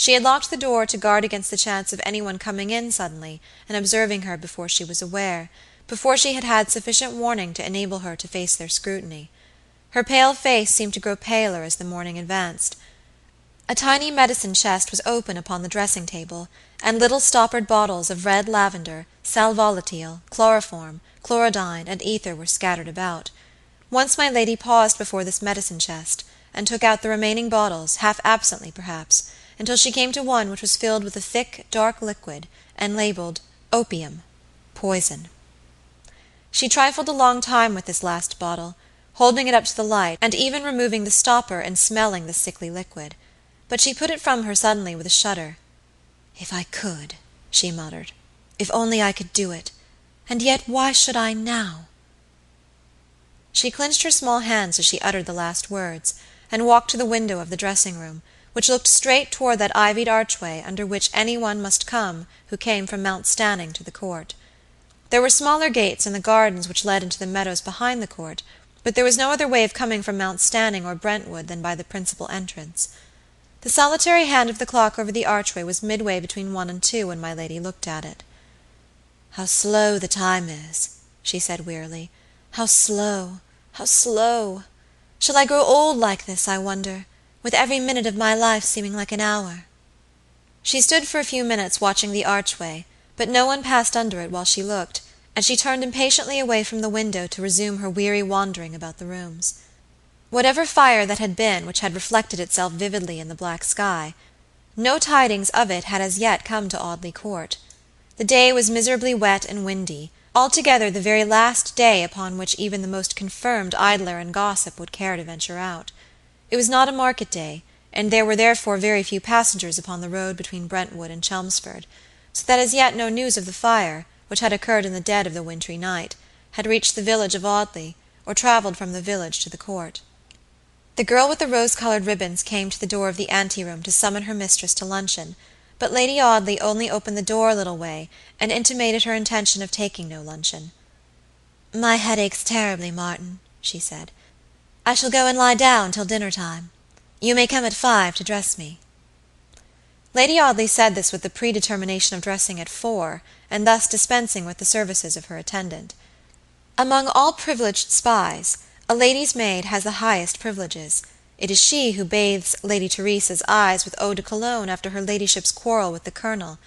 She had locked the door to guard against the chance of any one coming in suddenly and observing her before she was aware, before she had had sufficient warning to enable her to face their scrutiny. Her pale face seemed to grow paler as the morning advanced. A tiny medicine chest was open upon the dressing table, and little stoppered bottles of red lavender, sal volatile, chloroform, chlorodyne, and ether were scattered about. Once my lady paused before this medicine chest, and took out the remaining bottles, half absently perhaps until she came to one which was filled with a thick, dark liquid, and labeled "Opium Poison." She trifled a long time with this last bottle, holding it up to the light, and even removing the stopper and smelling the sickly liquid; but she put it from her suddenly with a shudder. "If I could," she muttered; "if only I could do it! And yet why should I now?" She clinched her small hands as she uttered the last words, and walked to the window of the dressing room which looked straight toward that ivied archway under which any one must come who came from Mount Stanning to the Court. There were smaller gates in the gardens which led into the meadows behind the Court, but there was no other way of coming from Mount Stanning or Brentwood than by the principal entrance. The solitary hand of the clock over the archway was midway between one and two when my lady looked at it. "How slow the time is!" she said wearily. "How slow, how slow! Shall I grow old like this, I wonder? With every minute of my life seeming like an hour." She stood for a few minutes watching the archway, but no one passed under it while she looked, and she turned impatiently away from the window to resume her weary wandering about the rooms. Whatever fire that had been which had reflected itself vividly in the black sky, no tidings of it had as yet come to Audley Court. The day was miserably wet and windy, altogether the very last day upon which even the most confirmed idler and gossip would care to venture out. It was not a market day, and there were therefore very few passengers upon the road between Brentwood and Chelmsford, so that as yet no news of the fire, which had occurred in the dead of the wintry night, had reached the village of Audley, or traveled from the village to the Court. The girl with the rose colored ribbons came to the door of the anteroom to summon her mistress to luncheon, but Lady Audley only opened the door a little way and intimated her intention of taking no luncheon. "My head aches terribly, Martin," she said. I shall go and lie down till dinner time. You may come at five to dress me." Lady Audley said this with the predetermination of dressing at four, and thus dispensing with the services of her attendant. Among all privileged spies, a lady's maid has the highest privileges. It is she who bathes Lady Theresa's eyes with eau de Cologne after her ladyship's quarrel with the colonel;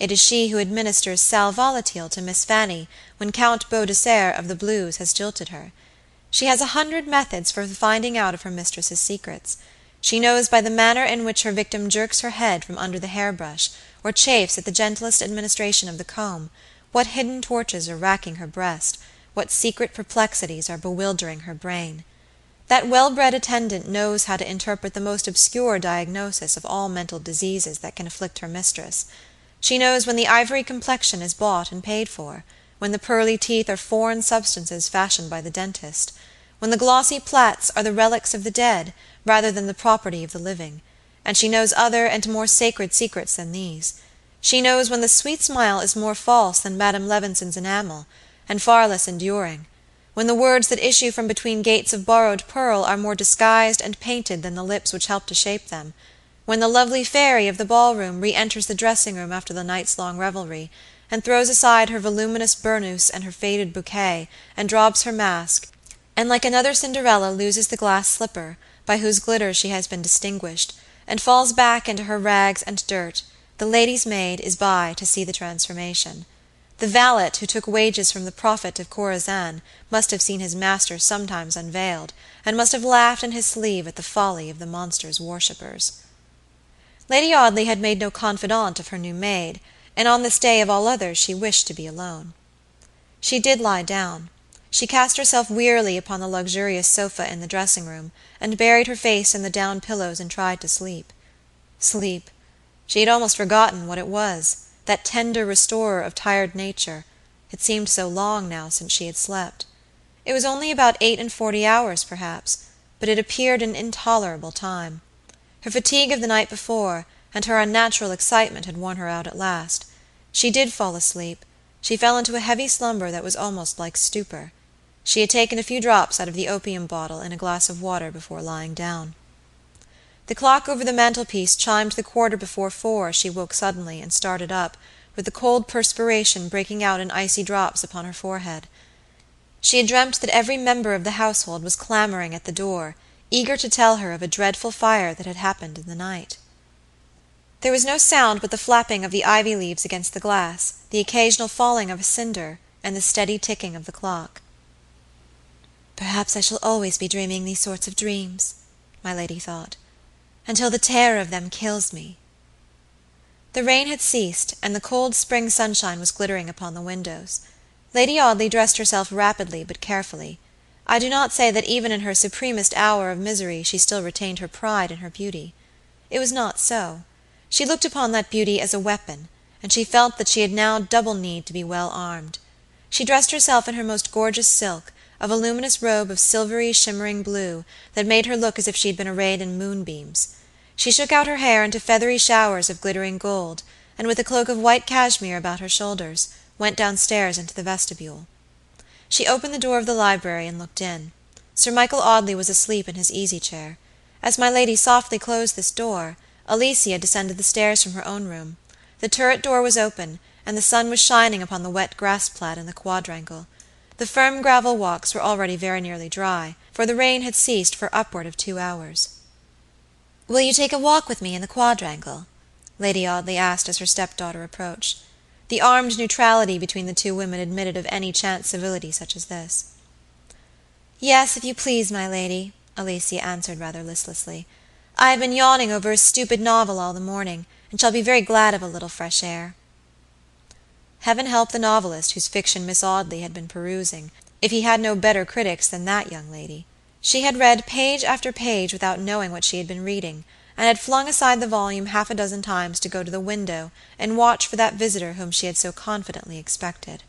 it is she who administers sal volatile to Miss Fanny when Count Beaudesert of the Blues has jilted her. She has a hundred methods for the finding out of her mistress's secrets. She knows by the manner in which her victim jerks her head from under the hair brush, or chafes at the gentlest administration of the comb, what hidden tortures are racking her breast, what secret perplexities are bewildering her brain. That well bred attendant knows how to interpret the most obscure diagnosis of all mental diseases that can afflict her mistress. She knows when the ivory complexion is bought and paid for when the pearly teeth are foreign substances fashioned by the dentist; when the glossy plaits are the relics of the dead, rather than the property of the living; and she knows other and more sacred secrets than these. She knows when the sweet smile is more false than Madame Levinson's enamel, and far less enduring; when the words that issue from between gates of borrowed pearl are more disguised and painted than the lips which help to shape them; when the lovely fairy of the ball room re enters the dressing room after the night's long revelry and throws aside her voluminous burnous and her faded bouquet, and drops her mask, and like another Cinderella loses the glass slipper, by whose glitter she has been distinguished, and falls back into her rags and dirt, the lady's maid is by to see the transformation. The valet who took wages from the prophet of Khorassan must have seen his master sometimes unveiled, and must have laughed in his sleeve at the folly of the monster's worshippers. Lady Audley had made no confidante of her new maid and on this day of all others she wished to be alone. She did lie down. She cast herself wearily upon the luxurious sofa in the dressing room, and buried her face in the down pillows and tried to sleep. Sleep! She had almost forgotten what it was, that tender restorer of tired nature; it seemed so long now since she had slept. It was only about eight and forty hours, perhaps, but it appeared an intolerable time. Her fatigue of the night before, and her unnatural excitement had worn her out at last. She did fall asleep; she fell into a heavy slumber that was almost like stupor. She had taken a few drops out of the opium bottle in a glass of water before lying down. The clock over the mantelpiece chimed the quarter before four as she woke suddenly, and started up, with the cold perspiration breaking out in icy drops upon her forehead. She had dreamt that every member of the household was clamoring at the door, eager to tell her of a dreadful fire that had happened in the night. There was no sound but the flapping of the ivy leaves against the glass, the occasional falling of a cinder, and the steady ticking of the clock. "Perhaps I shall always be dreaming these sorts of dreams," my lady thought, "until the terror of them kills me." The rain had ceased, and the cold spring sunshine was glittering upon the windows. Lady Audley dressed herself rapidly but carefully. I do not say that even in her supremest hour of misery she still retained her pride in her beauty. It was not so. She looked upon that beauty as a weapon, and she felt that she had now double need to be well armed. She dressed herself in her most gorgeous silk, a voluminous robe of silvery, shimmering blue, that made her look as if she had been arrayed in moonbeams. She shook out her hair into feathery showers of glittering gold, and with a cloak of white cashmere about her shoulders, went downstairs into the vestibule. She opened the door of the library and looked in. Sir Michael Audley was asleep in his easy chair. As my lady softly closed this door. Alicia descended the stairs from her own room. The turret door was open, and the sun was shining upon the wet grass plat in the quadrangle. The firm gravel walks were already very nearly dry, for the rain had ceased for upward of two hours. "Will you take a walk with me in the quadrangle?" Lady Audley asked as her stepdaughter approached. The armed neutrality between the two women admitted of any chance civility such as this. "Yes, if you please, my lady," Alicia answered rather listlessly. I have been yawning over a stupid novel all the morning, and shall be very glad of a little fresh air." Heaven help the novelist whose fiction Miss Audley had been perusing, if he had no better critics than that young lady. She had read page after page without knowing what she had been reading, and had flung aside the volume half a dozen times to go to the window and watch for that visitor whom she had so confidently expected.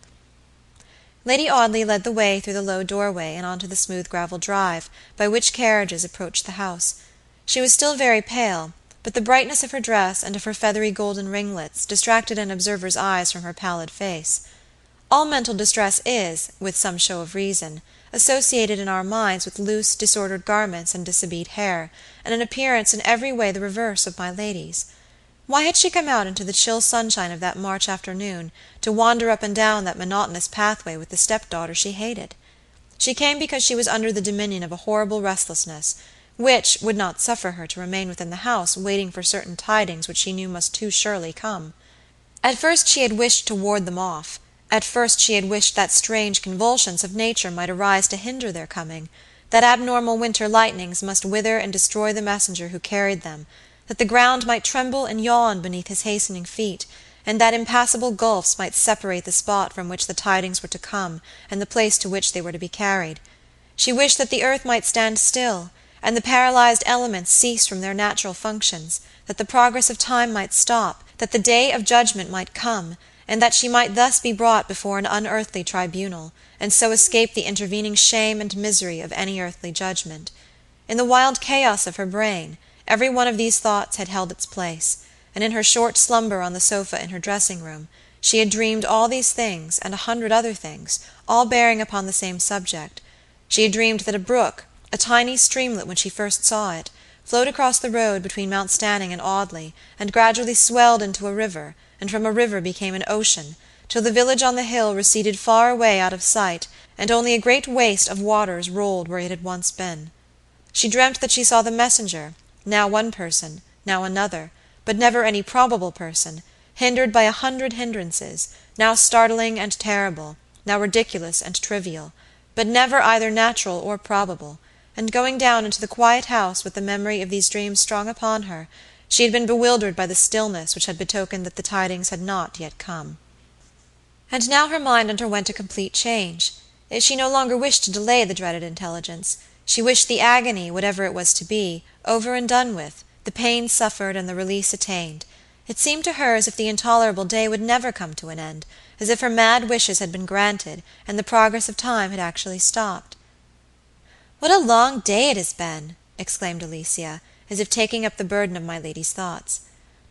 Lady Audley led the way through the low doorway and on to the smooth gravel drive, by which carriages approached the house. She was still very pale, but the brightness of her dress and of her feathery golden ringlets distracted an observer's eyes from her pallid face. All mental distress is, with some show of reason, associated in our minds with loose, disordered garments and dishabilled hair, and an appearance in every way the reverse of my lady's. Why had she come out into the chill sunshine of that March afternoon to wander up and down that monotonous pathway with the stepdaughter she hated? She came because she was under the dominion of a horrible restlessness which would not suffer her to remain within the house waiting for certain tidings which she knew must too surely come. At first she had wished to ward them off; at first she had wished that strange convulsions of nature might arise to hinder their coming, that abnormal winter lightnings must wither and destroy the messenger who carried them, that the ground might tremble and yawn beneath his hastening feet, and that impassable gulfs might separate the spot from which the tidings were to come and the place to which they were to be carried. She wished that the earth might stand still and the paralyzed elements cease from their natural functions, that the progress of time might stop, that the day of judgment might come, and that she might thus be brought before an unearthly tribunal, and so escape the intervening shame and misery of any earthly judgment. In the wild chaos of her brain, every one of these thoughts had held its place, and in her short slumber on the sofa in her dressing room, she had dreamed all these things, and a hundred other things, all bearing upon the same subject. She had dreamed that a brook a tiny streamlet when she first saw it, flowed across the road between Mount Stanning and Audley, and gradually swelled into a river, and from a river became an ocean, till the village on the hill receded far away out of sight, and only a great waste of waters rolled where it had once been. She dreamt that she saw the messenger, now one person, now another, but never any probable person, hindered by a hundred hindrances, now startling and terrible, now ridiculous and trivial, but never either natural or probable and going down into the quiet house with the memory of these dreams strong upon her, she had been bewildered by the stillness which had betokened that the tidings had not yet come. And now her mind underwent a complete change. She no longer wished to delay the dreaded intelligence; she wished the agony, whatever it was to be, over and done with, the pain suffered and the release attained. It seemed to her as if the intolerable day would never come to an end, as if her mad wishes had been granted, and the progress of time had actually stopped. "What a long day it has been!" exclaimed Alicia, as if taking up the burden of my lady's thoughts.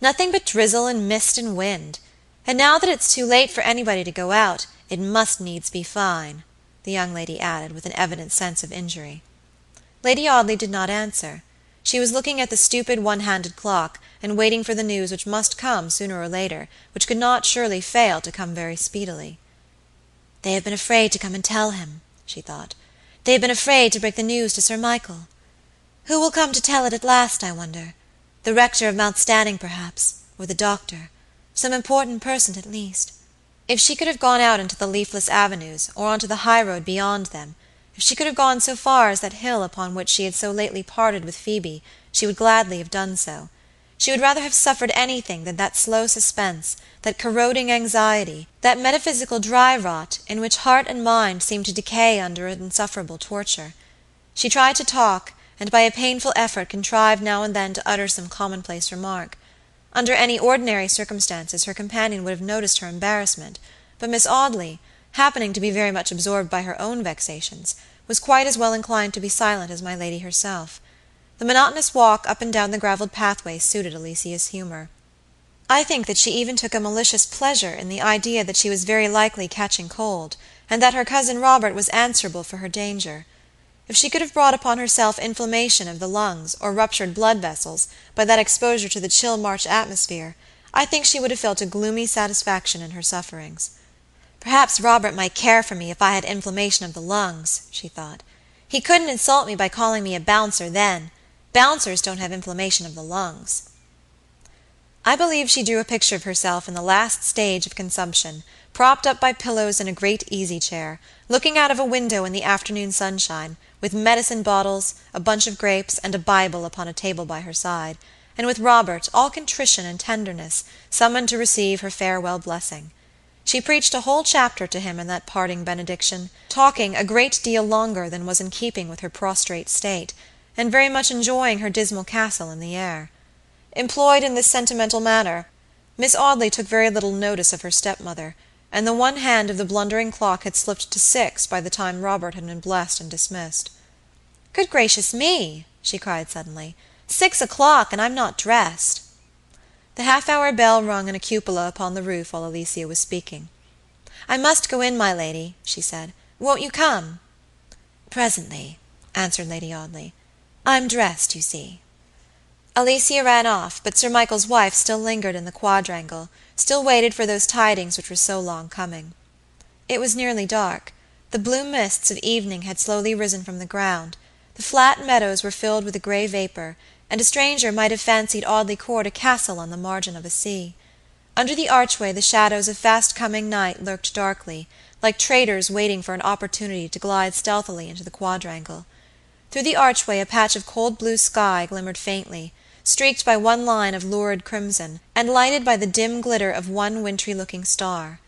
"Nothing but drizzle and mist and wind. And now that it's too late for anybody to go out, it must needs be fine," the young lady added, with an evident sense of injury. Lady Audley did not answer. She was looking at the stupid one handed clock, and waiting for the news which must come sooner or later, which could not surely fail to come very speedily. "They have been afraid to come and tell him," she thought. "They have been afraid to break the news to Sir Michael. Who will come to tell it at last, I wonder? The rector of Mount Stanning, perhaps, or the doctor; some important person, at least. If she could have gone out into the leafless avenues, or on to the high road beyond them if she could have gone so far as that hill upon which she had so lately parted with Phoebe, she would gladly have done so. She would rather have suffered anything than that slow suspense, that corroding anxiety, that metaphysical dry rot, in which heart and mind seemed to decay under an insufferable torture. She tried to talk, and by a painful effort contrived now and then to utter some commonplace remark. Under any ordinary circumstances her companion would have noticed her embarrassment, but Miss Audley, happening to be very much absorbed by her own vexations, was quite as well inclined to be silent as my lady herself. The monotonous walk up and down the gravelled pathway suited Alicia's humor. I think that she even took a malicious pleasure in the idea that she was very likely catching cold, and that her cousin Robert was answerable for her danger. If she could have brought upon herself inflammation of the lungs, or ruptured blood vessels, by that exposure to the chill March atmosphere, I think she would have felt a gloomy satisfaction in her sufferings. Perhaps Robert might care for me if I had inflammation of the lungs, she thought. He couldn't insult me by calling me a bouncer then. Bouncers don't have inflammation of the lungs. I believe she drew a picture of herself in the last stage of consumption, propped up by pillows in a great easy chair, looking out of a window in the afternoon sunshine, with medicine bottles, a bunch of grapes, and a Bible upon a table by her side, and with Robert, all contrition and tenderness, summoned to receive her farewell blessing. She preached a whole chapter to him in that parting benediction, talking a great deal longer than was in keeping with her prostrate state, and very much enjoying her dismal castle in the air. Employed in this sentimental manner, Miss Audley took very little notice of her stepmother, and the one hand of the blundering clock had slipped to six by the time Robert had been blessed and dismissed. "Good gracious me!" she cried suddenly. "Six o'clock, and I'm not dressed!" The half hour bell rung in a cupola upon the roof while Alicia was speaking. "I must go in, my lady," she said. "Won't you come?" "Presently," answered Lady Audley. "I'm dressed, you see." Alicia ran off, but Sir Michael's wife still lingered in the quadrangle, still waited for those tidings which were so long coming. It was nearly dark. The blue mists of evening had slowly risen from the ground; the flat meadows were filled with a gray vapor and a stranger might have fancied Audley Court a castle on the margin of a sea. Under the archway the shadows of fast coming night lurked darkly, like traitors waiting for an opportunity to glide stealthily into the quadrangle. Through the archway a patch of cold blue sky glimmered faintly, streaked by one line of lurid crimson, and lighted by the dim glitter of one wintry looking star.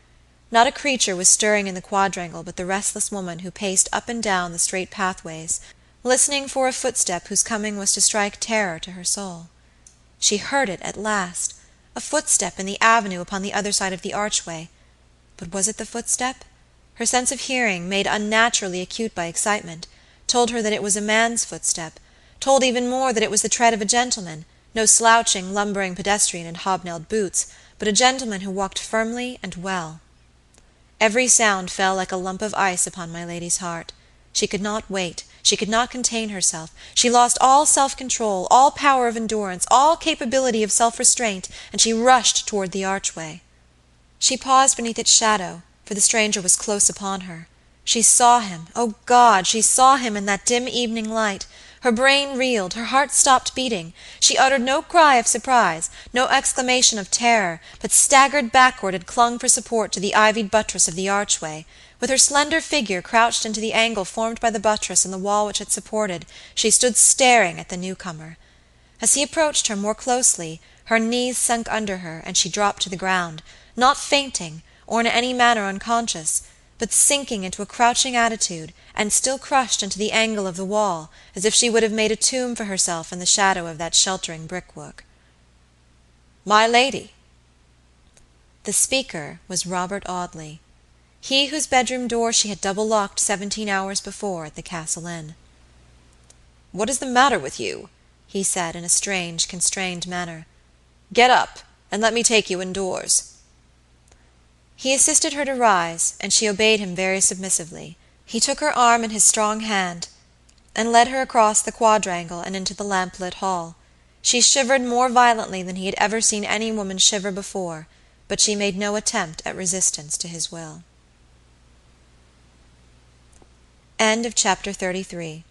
Not a creature was stirring in the quadrangle but the restless woman who paced up and down the straight pathways listening for a footstep whose coming was to strike terror to her soul. She heard it at last a footstep in the avenue upon the other side of the archway. But was it the footstep? Her sense of hearing, made unnaturally acute by excitement, told her that it was a man's footstep, told even more that it was the tread of a gentleman, no slouching, lumbering pedestrian in hobnailed boots, but a gentleman who walked firmly and well. Every sound fell like a lump of ice upon my lady's heart. She could not wait. She could not contain herself; she lost all self control, all power of endurance, all capability of self restraint, and she rushed toward the archway. She paused beneath its shadow, for the stranger was close upon her. She saw him oh God, she saw him in that dim evening light! Her brain reeled, her heart stopped beating; she uttered no cry of surprise, no exclamation of terror, but staggered backward and clung for support to the ivied buttress of the archway. With her slender figure crouched into the angle formed by the buttress and the wall which it supported, she stood staring at the newcomer. As he approached her more closely, her knees sunk under her, and she dropped to the ground, not fainting, or in any manner unconscious, but sinking into a crouching attitude, and still crushed into the angle of the wall, as if she would have made a tomb for herself in the shadow of that sheltering brickwork. "My lady!" The speaker was Robert Audley he whose bedroom door she had double locked seventeen hours before at the Castle Inn. "What is the matter with you?" he said, in a strange, constrained manner. "Get up, and let me take you indoors." He assisted her to rise, and she obeyed him very submissively. He took her arm in his strong hand, and led her across the quadrangle and into the lamplit hall. She shivered more violently than he had ever seen any woman shiver before, but she made no attempt at resistance to his will. CHAPTER XXXIV.